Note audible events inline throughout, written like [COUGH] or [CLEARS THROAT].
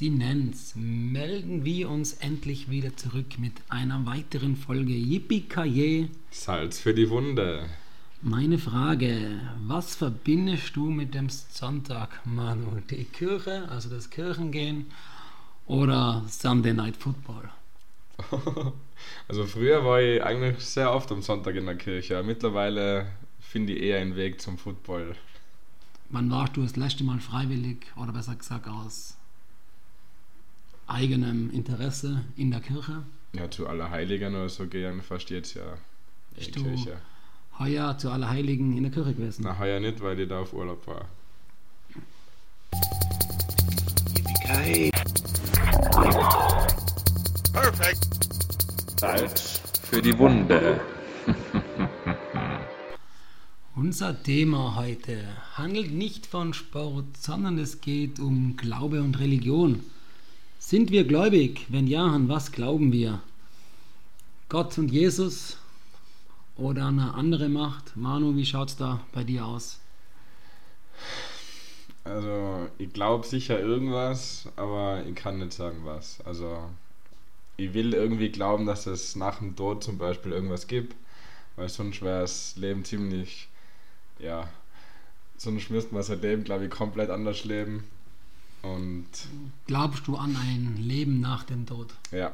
Abstinenz melden wir uns endlich wieder zurück mit einer weiteren Folge Yippie Salz für die Wunde. Meine Frage, was verbindest du mit dem Sonntag, Manu? Die Kirche, also das Kirchengehen oder Sunday Night Football? [LAUGHS] Also früher war ich eigentlich sehr oft am Sonntag in der Kirche. Mittlerweile finde ich eher einen Weg zum Football. Wann warst du das letzte Mal freiwillig oder besser gesagt aus eigenem Interesse in der Kirche? Ja, zu Allerheiligen oder so gehen fast jetzt ja Bist die du Kirche. heuer zu Allerheiligen in der Kirche gewesen? Na, heuer nicht, weil ich da auf Urlaub war. Salz für die Wunde. [LAUGHS] Unser Thema heute handelt nicht von Sport, sondern es geht um Glaube und Religion. Sind wir gläubig? Wenn ja, an was glauben wir? Gott und Jesus oder an eine andere Macht? Manu, wie schaut's da bei dir aus? Also, ich glaube sicher irgendwas, aber ich kann nicht sagen was. Also, ich will irgendwie glauben, dass es nach dem Tod zum Beispiel irgendwas gibt, weil sonst wäre das Leben ziemlich, ja, sonst müsste man sein Leben, glaube ich, komplett anders leben. Und Glaubst du an ein Leben nach dem Tod? ja,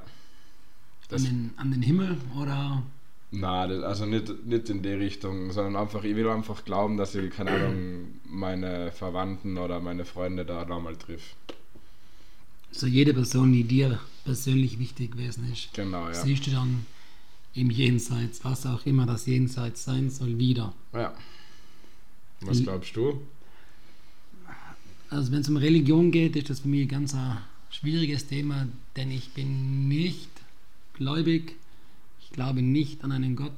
An den, an den Himmel oder na, das, also nicht, nicht in die Richtung, sondern einfach, ich will einfach glauben, dass ich, keine Ahnung, meine Verwandten oder meine Freunde da nochmal triff. so jede Person, die dir persönlich wichtig gewesen ist? Genau, ja. Siehst du dann im Jenseits, was auch immer das Jenseits sein soll, wieder? Ja. Was glaubst du? Also wenn es um Religion geht, ist das für mich ein ganz ein schwieriges Thema, denn ich bin nicht gläubig. Ich glaube nicht an einen Gott.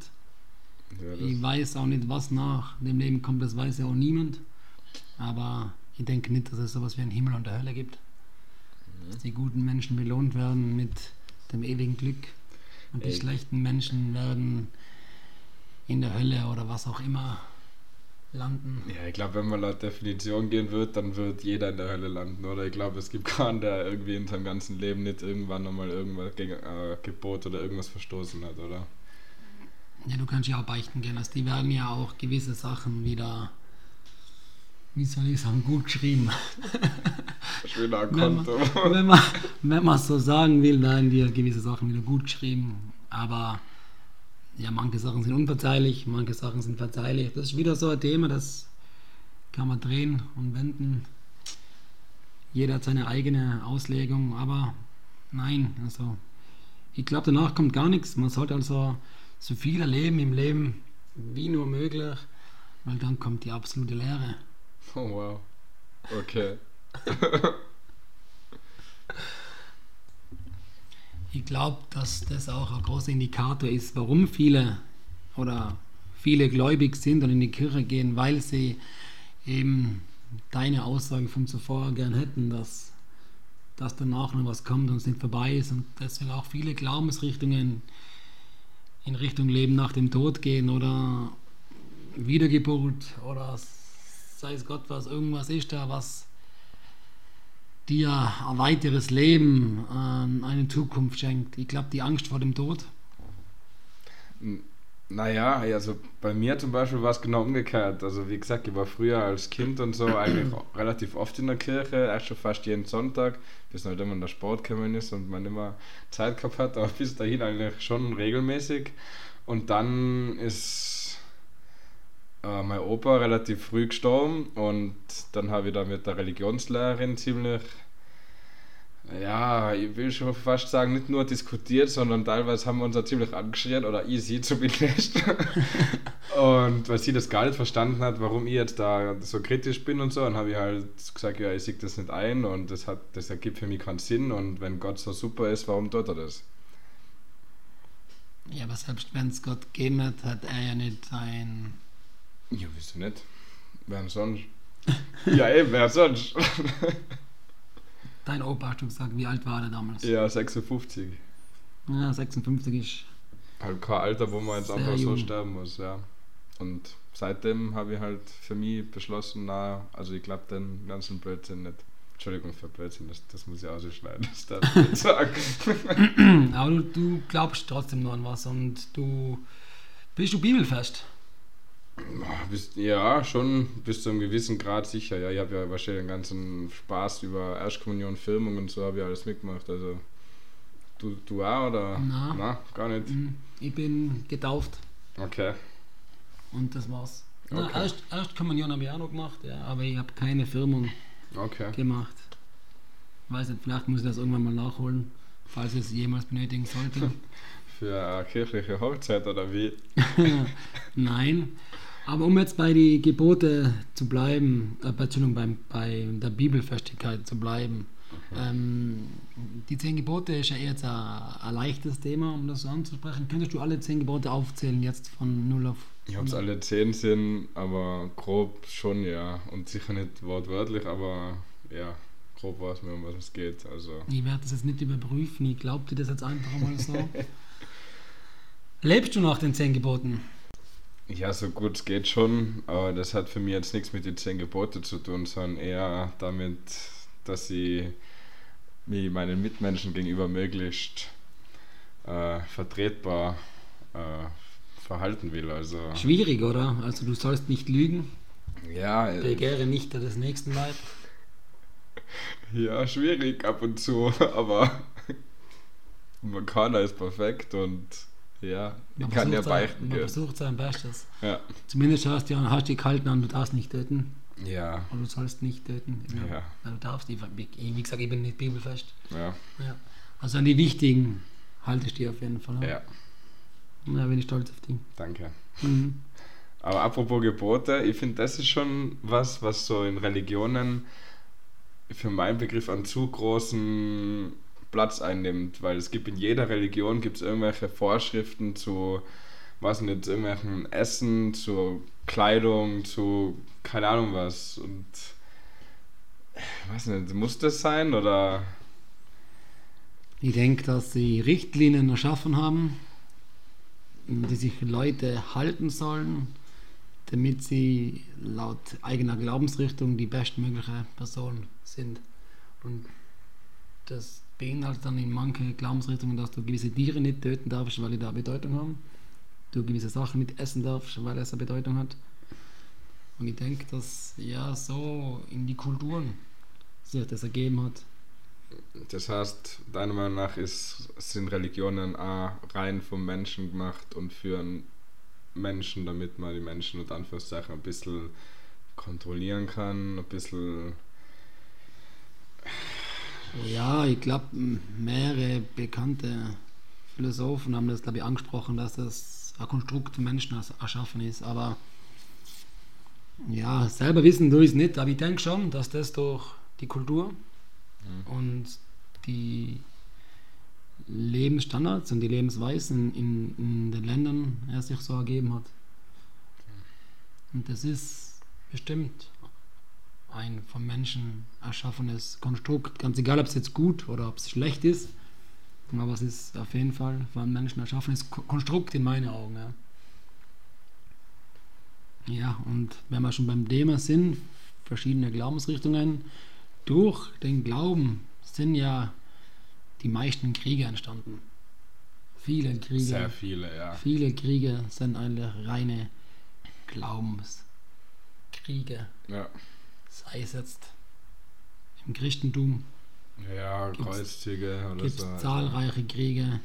Ja, Ich weiß auch nicht, was nach dem Leben kommt, das weiß ja auch niemand. Aber ich denke nicht, dass es sowas wie einen Himmel und eine Hölle gibt. Dass die guten Menschen belohnt werden mit dem ewigen Glück und die Ey. schlechten Menschen werden in der Hölle oder was auch immer landen. Ja, ich glaube, wenn man laut Definition gehen wird, dann wird jeder in der Hölle landen, oder? Ich glaube, es gibt keinen, der irgendwie in seinem ganzen Leben nicht irgendwann nochmal irgendwas gegen äh, Gebot oder irgendwas verstoßen hat, oder? Ja, du kannst ja auch beichten gehen. Also die werden ja auch gewisse Sachen wieder, wie soll ich sagen, gut geschrieben. [LAUGHS] Schöner Wenn man, Konto. wenn man wenn man so sagen will, werden dir gewisse Sachen wieder gut geschrieben. Aber ja, manche Sachen sind unverzeihlich, manche Sachen sind verzeihlich. Das ist wieder so ein Thema, das kann man drehen und wenden. Jeder hat seine eigene Auslegung, aber nein, also ich glaube, danach kommt gar nichts. Man sollte also so viel erleben im Leben wie nur möglich, weil dann kommt die absolute Leere. Oh, wow. Okay. [LAUGHS] Ich glaube, dass das auch ein großer Indikator ist, warum viele oder viele gläubig sind und in die Kirche gehen, weil sie eben deine Aussage von zuvor gern hätten, dass, dass danach noch was kommt und es nicht vorbei ist. Und deswegen auch viele Glaubensrichtungen in Richtung Leben nach dem Tod gehen oder Wiedergeburt oder sei es Gott was, irgendwas ist da, was dir ein weiteres Leben, ähm, eine Zukunft schenkt. Ich glaube, die Angst vor dem Tod. Naja, also bei mir zum Beispiel war es genau umgekehrt. Also wie gesagt, ich war früher als Kind und so [CLEARS THROAT] eigentlich relativ oft in der Kirche, erst schon fast jeden Sonntag, bis halt immer in der Sport gekommen ist und man immer Zeit gehabt hat, aber bis dahin eigentlich schon regelmäßig. Und dann ist äh, mein Opa relativ früh gestorben und dann habe ich da mit der Religionslehrerin ziemlich ja, ich will schon fast sagen, nicht nur diskutiert, sondern teilweise haben wir uns auch ziemlich angeschrien, oder ich [LAUGHS] sie zumindest. [LAUGHS] und weil sie das gar nicht verstanden hat, warum ich jetzt da so kritisch bin und so, dann habe ich halt gesagt, ja, ich sehe das nicht ein und das, hat, das ergibt für mich keinen Sinn und wenn Gott so super ist, warum tut er das? Ja, aber selbst wenn es Gott gegeben hat, hat er ja nicht ein. Ja, wieso nicht? Wer sonst? ja, eben, wer sonst? [LAUGHS] Dein Opa hast du gesagt, wie alt war er damals? ja, 56. Ja, 56 ist. Halt kein Alter, wo man jetzt einfach so jung. sterben muss, ja. Und seitdem habe ich halt für mich beschlossen, na, also ich glaube den ganzen Blödsinn nicht. Entschuldigung für Blödsinn, das, das muss ich auch so schneiden, das darf ich nicht sagen. [LAUGHS] Aber du, du glaubst trotzdem noch an was und du bist du bibelfest. Ja, schon bis zu einem gewissen Grad sicher. Ja, ich habe ja wahrscheinlich den ganzen Spaß über Erstkommunion, Filmung und so habe ich alles mitgemacht. Also du, du auch oder? Na. Na, gar nicht. Hm, Ich bin getauft Okay. und das war's. Na, Okay. erst, erst Kommunion habe ich auch noch gemacht, ja, aber ich habe keine Firmung Okay. gemacht. Weiß nicht, vielleicht muss ich das irgendwann mal nachholen, falls ich es jemals benötigen sollte. [LAUGHS] Für eine kirchliche Hochzeit oder wie? [LAUGHS] Nein. Aber um jetzt bei die Gebote zu bleiben, äh, bei- Entschuldigung, beim, bei der Bibelfestigkeit zu bleiben. Ähm, die zehn Gebote ist ja jetzt ein, ein leichtes Thema, um das so anzusprechen. Könntest du alle zehn Gebote aufzählen, jetzt von 0 auf Ich habe es alle zehn sind, aber grob schon ja. Und sicher nicht wortwörtlich, aber ja, grob weiß man, um was es geht. Also Ich werde das jetzt nicht überprüfen, ich glaube dir das jetzt einfach mal so. [LAUGHS] Lebst du nach den zehn Geboten? Ja, so gut es geht schon, aber das hat für mich jetzt nichts mit den zehn Gebote zu tun, sondern eher damit, dass ich mich meinen Mitmenschen gegenüber möglichst äh, vertretbar äh, verhalten will. Also Schwierig, oder? Also du sollst nicht lügen, ja, äh, begehre nicht des nächsten Leib. [LAUGHS] ja, schwierig ab und zu, [LAUGHS] aber [LAUGHS] man keiner ist perfekt und ja, ich Man kann ja versucht sein- beichten. Man gell. versucht sein Bestes. Ja. Zumindest hast du ja- hast die Kalten an, du darfst nicht töten. Ja, Oder du sollst nicht töten. Ja. Du darfst, ich, wie gesagt, ich bin nicht bibelfest. ja, Ja. Also an die wichtigen haltest du dich auf jeden Fall. ja, Da bin ich stolz auf dich. danke. Mhm. Aber apropos Gebote, ich finde, das ist schon was, was so in Religionen für meinen Begriff einen zu großen Platz einnimmt, weil es gibt in jeder Religion gibt's irgendwelche Vorschriften zu, was nicht, irgendwelchen Essen, zu Kleidung, zu keine Ahnung was und weiß nicht, muss das sein oder Ich denke, dass sie Richtlinien erschaffen haben, die sich Leute halten sollen, damit sie laut eigener Glaubensrichtung die bestmögliche Person sind. Und das beinhaltet dann in manche Glaubensrichtungen, dass du gewisse Tiere nicht töten darfst, weil die da Bedeutung haben. Du gewisse Sachen nicht essen darfst, weil es eine Bedeutung hat. Und ich denke, dass ja so in die Kulturen sich das ergeben hat. Das heißt, deiner Meinung nach ist, sind Religionen auch rein vom Menschen gemacht und für einen Menschen, damit man die Menschen und Anführungszeichen ein bisschen kontrollieren kann, ein bisschen. Ja, ich glaube, mehrere bekannte Philosophen haben das, glaube ich, angesprochen, dass das ein Konstrukt Menschen ers- erschaffen ist. Aber ja, selber wissen ich es nicht, aber ich denke schon, dass das durch die Kultur und die Lebensstandards und die Lebensweisen in, in den Ländern er sich so ergeben hat. Und das ist bestimmt ein vom Menschen erschaffenes Konstrukt, ganz egal, ob es jetzt gut oder ob es schlecht ist, aber es ist auf jeden Fall vom Menschen erschaffenes Ko- Konstrukt in meinen Augen. Ja. ja, und wenn wir schon beim Thema sind, verschiedene Glaubensrichtungen, durch den Glauben sind ja die meisten Kriege entstanden. Viele Kriege. Sehr viele, ja. Viele Kriege sind eigentlich reine Glaubenskriege. Ja, Sei es jetzt im Christentum ja Gibt's- Kreuzzüge oder gibt es so. zahlreiche Kriege.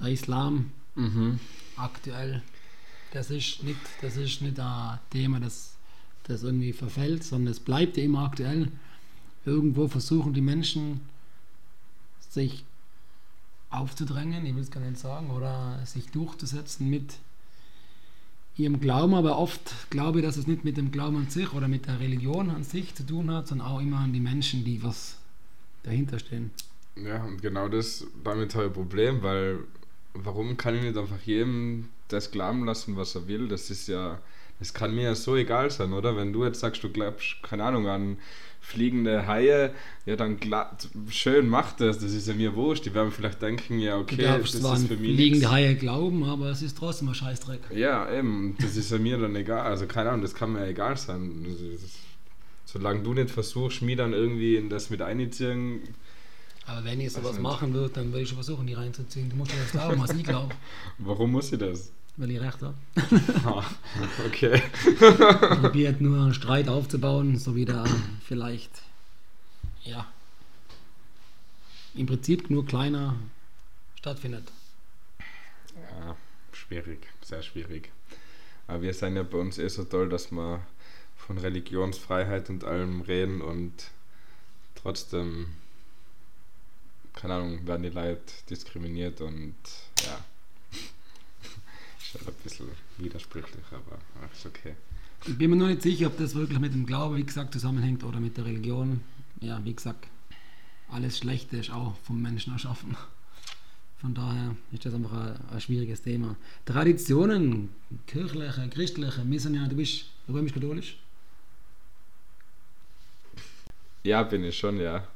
Der Islam Mhm. aktuell, das ist nicht, das ist nicht ein Thema, das, das irgendwie verfällt, sondern es bleibt immer aktuell. Irgendwo versuchen die Menschen sich aufzudrängen, ich will es gar nicht sagen, oder sich durchzusetzen mit ihrem Glauben, aber oft glaube ich, dass es nicht mit dem Glauben an sich oder mit der Religion an sich zu tun hat, sondern auch immer an die Menschen, die was dahinter stehen. Ja, und genau das, damit habe ich ein Problem, weil warum kann ich nicht einfach jedem das glauben lassen, was er will? Das ist ja, das kann mir ja so egal sein, oder? Wenn du jetzt sagst, du glaubst, keine Ahnung, an fliegende Haie, ja dann gla- schön mach das, das ist ja mir wurscht. Die werden vielleicht denken, ja okay, darfst das ist für mich liegende nichts. Haie glauben, aber es ist trotzdem ein Scheißdreck. Ja, eben, das ist ja mir dann egal. Also keine Ahnung, das kann mir ja egal sein. Ist, solange du nicht versuchst, mich dann irgendwie in das mit einzuziehen, Aber wenn ich sowas nicht. machen würde, dann würde ich schon versuchen, die reinzuziehen. Du musst mir das glauben, was ich glaube, [LAUGHS] warum muss ich das? Weil ich recht habe. [LAUGHS] Ah, okay. Probiert nur einen Streit aufzubauen, so wie der vielleicht, ja, im Prinzip nur kleiner stattfindet. Ja, schwierig, sehr schwierig. Aber wir sind ja bei uns eh so toll, dass wir von Religionsfreiheit und allem reden und trotzdem, keine Ahnung, werden die Leute diskriminiert und ja. Ist halt ein bisschen widersprüchlich, aber ist okay. Ich bin mir nur nicht sicher, ob das wirklich mit dem Glauben, wie gesagt, zusammenhängt oder mit der Religion. Ja, wie gesagt, alles Schlechte ist auch vom Menschen erschaffen. Von daher ist das einfach ein, ein schwieriges Thema. Traditionen, kirchliche, christliche, ja, du bist römisch-katholisch. Ja, bin ich schon, ja.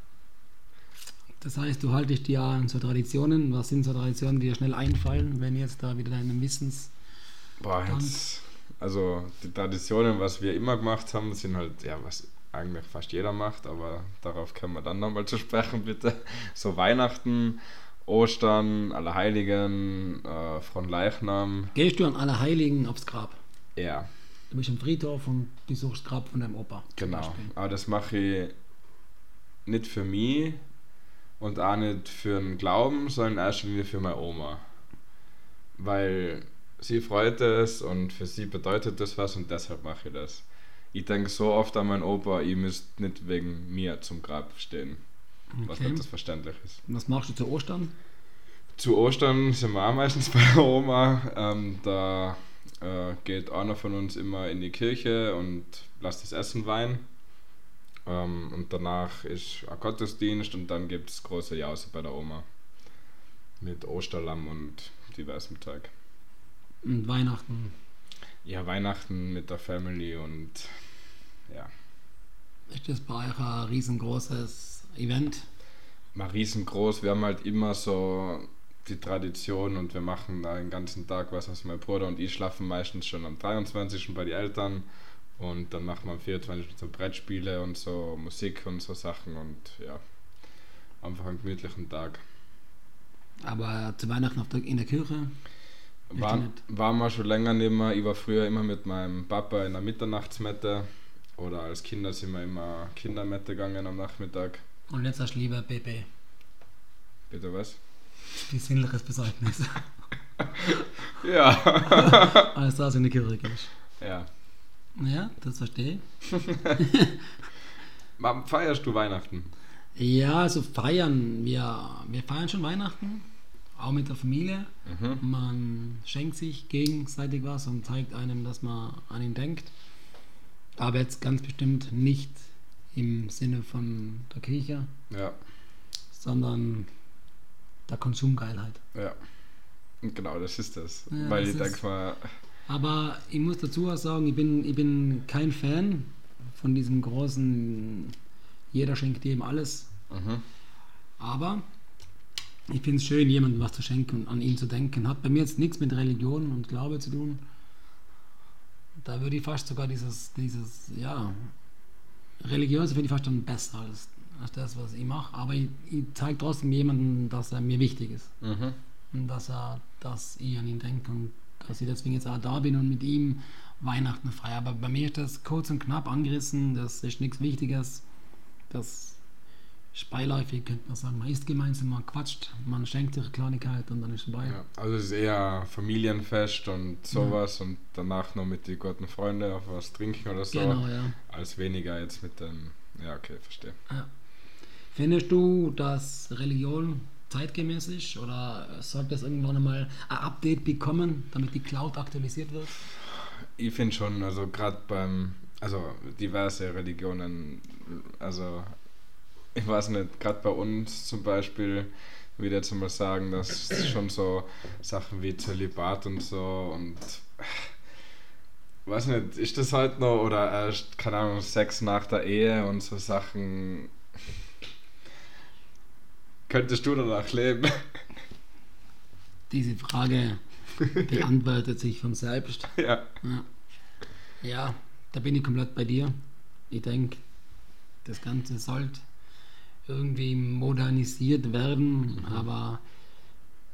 Das heißt, du haltest dich ja an so Traditionen. Was sind so Traditionen, die dir schnell einfallen, wenn jetzt da wieder deinem Wissens... Boah, jetzt, also die Traditionen, was wir immer gemacht haben, sind halt, ja, was eigentlich fast jeder macht, aber darauf können wir dann nochmal zu sprechen, bitte. So Weihnachten, Ostern, Allerheiligen, äh, Fronleichnam, Gehst du an Allerheiligen aufs Grab? ja, Du bist am Friedhof und besuchst das Grab von deinem Opa. genau. Aber das mache ich nicht für mich und auch nicht für den Glauben, sondern in erster Linie für meine Oma. Weil sie freut es und für sie bedeutet das was und deshalb mache ich das. Ich denke so oft an meinen Opa, ich müsste nicht wegen mir zum Grab stehen. Was Okay. nicht das verständlich ist. Und Was machst du zu Ostern? Zu Ostern sind wir auch meistens [LAUGHS] bei der Oma. Ähm, da äh, geht einer von uns immer in die Kirche und lässt das Essen weihen. Ähm, und danach ist ein Gottesdienst und dann gibt es große Jause bei der Oma. Mit Osterlamm und diversem Zeug. Und Weihnachten. Ja, Weihnachten mit der Family und ja, Ist das bei euch ein riesengroßes Event? mal riesengroß. Wir haben halt immer so die Tradition und wir machen da den ganzen Tag was. Also mein Bruder und ich schlafen meistens schon am 23. bei den Eltern und dann machen wir am 24. so Brettspiele und so Musik und so Sachen und ja, einfach einen gemütlichen Tag. Aber zu Weihnachten auf der, in der Kirche? War, nicht? war mal schon länger nicht mehr. Ich war früher immer mit meinem Papa in der Mitternachtsmette oder als Kinder sind wir immer Kindermette gegangen am Nachmittag. Und jetzt hast du lieber PP. Bitte was? Die sinnliches Besäugnis. [LAUGHS] Ja. [LAUGHS] Als das in die Kirche gehst. ja. Ja, das verstehe ich. [LAUGHS] Wann feierst du Weihnachten? Ja, also feiern. Wir, wir feiern schon Weihnachten. Auch mit der Familie. Mhm. Man schenkt sich gegenseitig was und zeigt einem, dass man an ihn denkt. Aber jetzt ganz bestimmt nicht im Sinne von der Kirche, Ja. sondern der Konsumgeilheit. Ja. Genau, das ist das. Ja, Weil das ich denke mal, Aber ich muss dazu auch sagen, ich bin, ich bin kein Fan von diesem großen, jeder schenkt jedem alles. mhm. Aber ich finde es schön, jemandem was zu schenken und an ihn zu denken. Hat bei mir jetzt nichts mit Religion und Glaube zu tun. Da würde ich fast sogar dieses, dieses ja, religiöse finde ich fast dann besser als, als das, was ich mache. Aber ich, ich zeige trotzdem jemandem, dass er mir wichtig ist. Mhm. Und dass er, dass ich an ihn denke und dass ich deswegen jetzt auch da bin und mit ihm Weihnachten feiere. Aber bei mir ist das kurz und knapp angerissen, das ist nichts Wichtiges. Das ist beiläufig, könnte man sagen. Man isst gemeinsam, man quatscht, man schenkt sich Kleinigkeit und dann ist es vorbei. ja. Also es ist eher Familienfest und sowas und danach noch mit den guten Freunden auf was trinken oder so. Genau, ja. Als weniger jetzt mit dem. Ja, okay, verstehe. Findest du, dass Religion zeitgemäß ist oder sollte es irgendwann einmal ein Update bekommen, damit die Cloud aktualisiert wird? Ich finde schon, also gerade beim, also diverse Religionen, also ich weiß nicht, gerade bei uns zum Beispiel, würde jetzt mal sagen, dass schon so Sachen wie Zölibat und so und weiß nicht, ist das halt noch oder erst, keine Ahnung, Sex nach der Ehe und so Sachen. Könntest du danach leben? [LAUGHS] Diese Frage beantwortet sich von selbst. [LAUGHS] ja. Ja. ja, da bin ich komplett bei dir. Ich denke, das Ganze sollte irgendwie modernisiert werden, aber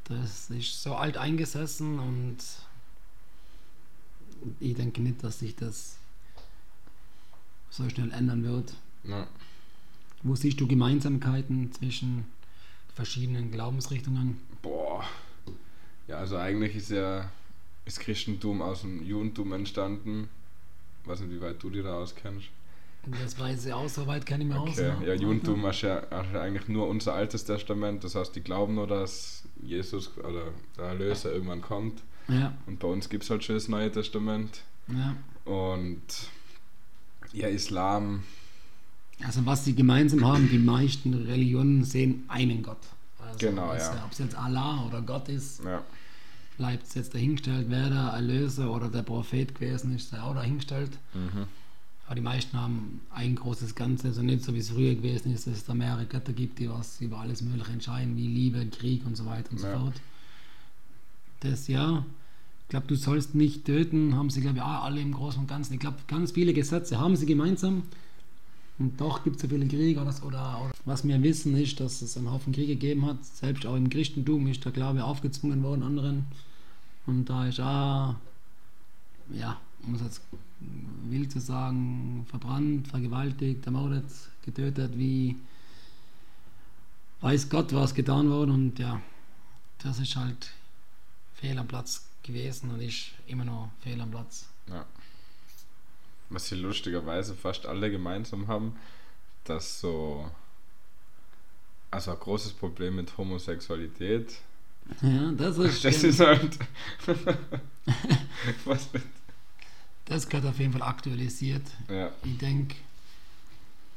das ist so alt eingesessen und ich denke nicht, dass sich das so schnell ändern wird. Ja. Wo siehst du Gemeinsamkeiten zwischen verschiedenen Glaubensrichtungen? Boah. Ja, also eigentlich ist ja das Christentum aus dem Judentum entstanden. Ich weiß nicht, wie weit du dir da auskennst. Das weiß ich auch, so weit kenne ich mir aus. Okay, ja, Judentum ist ja, ist ja eigentlich nur unser altes Testament. Das heißt, die glauben nur, dass Jesus oder der Erlöser irgendwann kommt. Ja, Und bei uns gibt es halt schon das Neue Testament. ja. Und ja, Islam, Also was sie gemeinsam haben, die meisten Religionen sehen einen Gott. Also Genau, ja. Ob es jetzt Allah oder Gott ist, ja, bleibt es jetzt dahingestellt, wer der Erlöser oder der Prophet gewesen ist, sei auch dahingestellt. mhm. Aber die meisten haben ein großes Ganze, also nicht so wie es früher gewesen ist, dass es da mehrere Götter gibt, die was über alles Mögliche entscheiden, wie Liebe, Krieg und so weiter und so Ja. fort. Das ja, ich glaube, du sollst nicht töten, haben sie, glaube ich, alle im Großen und Ganzen. Ich glaube, ganz viele Gesetze haben sie gemeinsam. Und doch gibt es so viele Kriege oder, oder, was wir wissen ist, dass es einen Haufen Kriege gegeben hat. Selbst auch im Christentum ist der Glaube aufgezwungen worden anderen. Und da ist auch, ja, um es jetzt wild zu sagen, verbrannt, vergewaltigt, ermordet, getötet, wie weiß Gott, was getan wurde. Und ja, das ist halt fehl am Platz gewesen und ist immer noch fehl am Platz. ja. Was sie lustigerweise fast alle gemeinsam haben, dass so. Also ein großes Problem mit Homosexualität. Ja, das ist, Das ist halt. [LAUGHS] was mit. das gehört auf jeden Fall aktualisiert. Ja, Ich denke,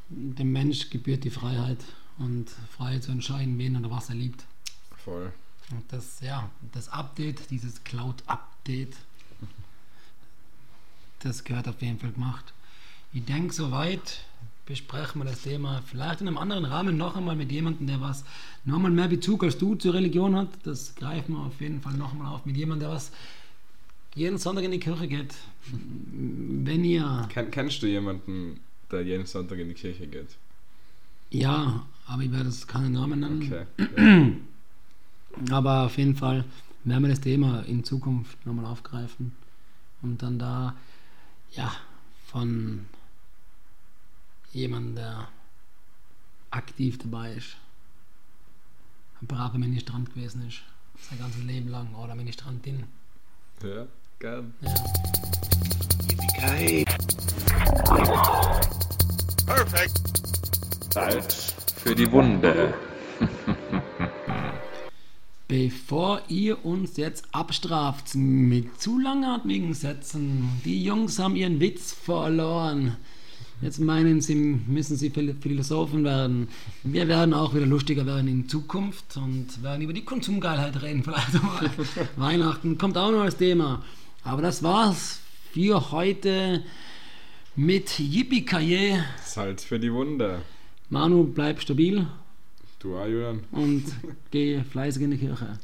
dem Mensch gebührt die Freiheit und Freiheit zu entscheiden, wen oder was er liebt. voll. Und das, ja, das Update, dieses Cloud-Update, das gehört auf jeden Fall gemacht. Ich denke, soweit besprechen wir das Thema vielleicht in einem anderen Rahmen noch einmal mit jemandem, der was nochmal mehr Bezug als du zur Religion hat. Das greifen wir auf jeden Fall nochmal auf mit jemandem, der was jeden Sonntag in die Kirche geht. Wenn ihr, Ken, kennst du jemanden, der jeden Sonntag in die Kirche geht? ja, aber ich werde jetzt keinen Namen nennen. Okay. [CLEARS THROAT] Ja. Aber auf jeden Fall werden wir das Thema in Zukunft nochmal aufgreifen und dann da ja von jemandem, der aktiv dabei ist, ein braver Ministrant gewesen ist, sein ganzes Leben lang oder Ministrantin. ja, gern. Ja. Salz für die Wunde. [LAUGHS] Bevor ihr uns jetzt abstraft mit zu langatmigen Sätzen, die Jungs haben ihren Witz verloren. Jetzt meinen sie, müssen sie Phil- Philosophen werden. Wir werden auch wieder lustiger werden in Zukunft und werden über die Konsumgeilheit reden. Vielleicht. [LAUGHS] Weihnachten kommt auch noch als Thema. Aber das war's für heute mit Yippie Salz für die Wunde. Manu, bleib stabil Du auch, Julian? und geh fleißig in die Kirche.